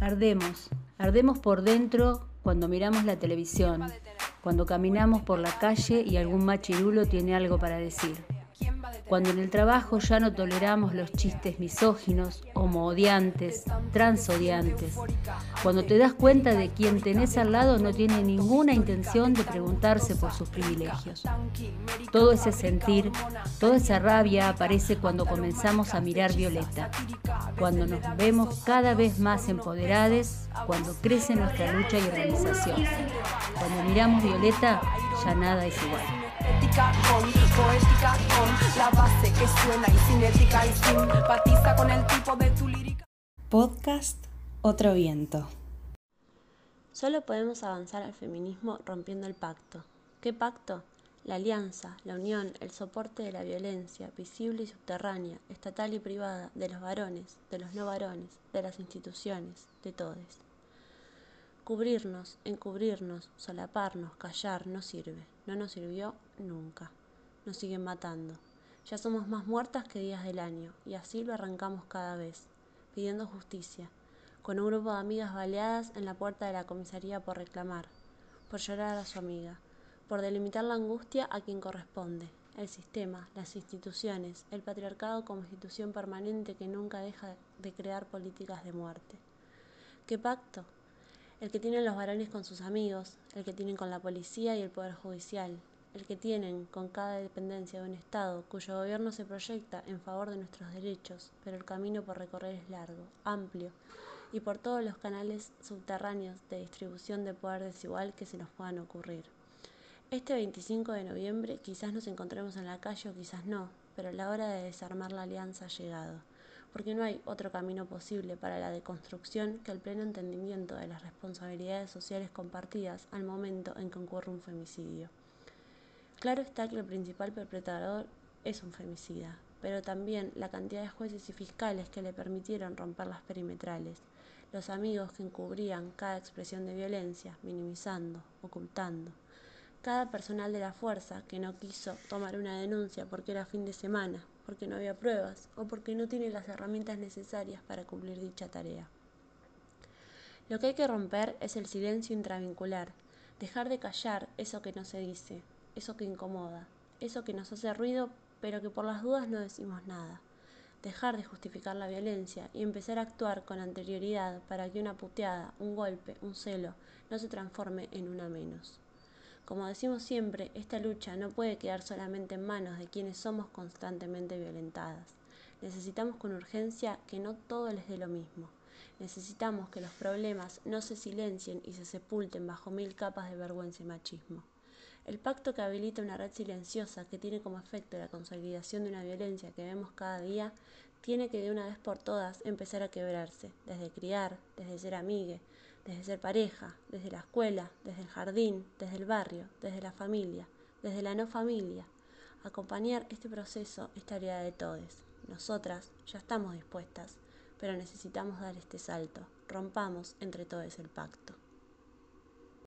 Ardemos, ardemos por dentro cuando miramos la televisión, cuando caminamos por la calle y algún machirulo tiene algo para decir. Cuando en el trabajo ya no toleramos los chistes misóginos, homoodiantes, transodiantes. Cuando te das cuenta de quien tenés al lado no tiene ninguna intención de preguntarse por sus privilegios. Todo ese sentir, toda esa rabia aparece cuando comenzamos a mirar Violeta, cuando nos vemos cada vez más empoderadas, cuando crece nuestra lucha y organización. Cuando miramos Violeta, ya nada es igual suena y cinética y simpatiza con el tipo de tu lírica. Podcast Otro Viento. Solo podemos avanzar al feminismo rompiendo el pacto. ¿Qué pacto? La alianza, la unión, el soporte de la violencia, visible y subterránea, estatal y privada, de los varones, de los no varones, de las instituciones, de todos. Cubrirnos, encubrirnos, solaparnos, callar no sirve. No nos sirvió nunca. Nos siguen matando. Ya somos más muertas que días del año, y así lo arrancamos cada vez, pidiendo justicia, con un grupo de amigas baleadas en la puerta de la comisaría por reclamar, por llorar a su amiga, por delimitar la angustia a quien corresponde, el sistema, las instituciones, el patriarcado como institución permanente que nunca deja de crear políticas de muerte. ¿Qué pacto? el que tienen los varones con sus amigos, el que tienen con la policía y el Poder Judicial, el que tienen con cada dependencia de un Estado cuyo gobierno se proyecta en favor de nuestros derechos, pero el camino por recorrer es largo, amplio, y por todos los canales subterráneos de distribución de poder desigual que se nos puedan ocurrir. Este 25 de noviembre quizás nos encontremos en la calle o quizás no, pero la hora de desarmar la alianza ha llegado porque no hay otro camino posible para la deconstrucción que el pleno entendimiento de las responsabilidades sociales compartidas al momento en que ocurre un femicidio. Claro está que el principal perpetrador es un femicida, pero también la cantidad de jueces y fiscales que le permitieron romper las perimetrales, los amigos que encubrían cada expresión de violencia, minimizando, ocultando, cada personal de la fuerza que no quiso tomar una denuncia porque era fin de semana, porque no había pruebas o porque no tiene las herramientas necesarias para cumplir dicha tarea. Lo que hay que romper es el silencio intravincular, dejar de callar eso que no se dice, eso que incomoda, eso que nos hace ruido pero que por las dudas no decimos nada, dejar de justificar la violencia y empezar a actuar con anterioridad para que una puteada, un golpe, un celo no se transforme en una menos. Como decimos siempre, esta lucha no puede quedar solamente en manos de quienes somos constantemente violentadas. Necesitamos con urgencia que no todo les dé lo mismo. Necesitamos que los problemas no se silencien y se sepulten bajo mil capas de vergüenza y machismo. El pacto que habilita una red silenciosa que tiene como efecto la consolidación de una violencia que vemos cada día, tiene que de una vez por todas empezar a quebrarse, desde criar, desde ser amigue, desde ser pareja, desde la escuela, desde el jardín, desde el barrio, desde la familia, desde la no familia. Acompañar este proceso es tarea de todos. Nosotras ya estamos dispuestas, pero necesitamos dar este salto. Rompamos entre todos el pacto.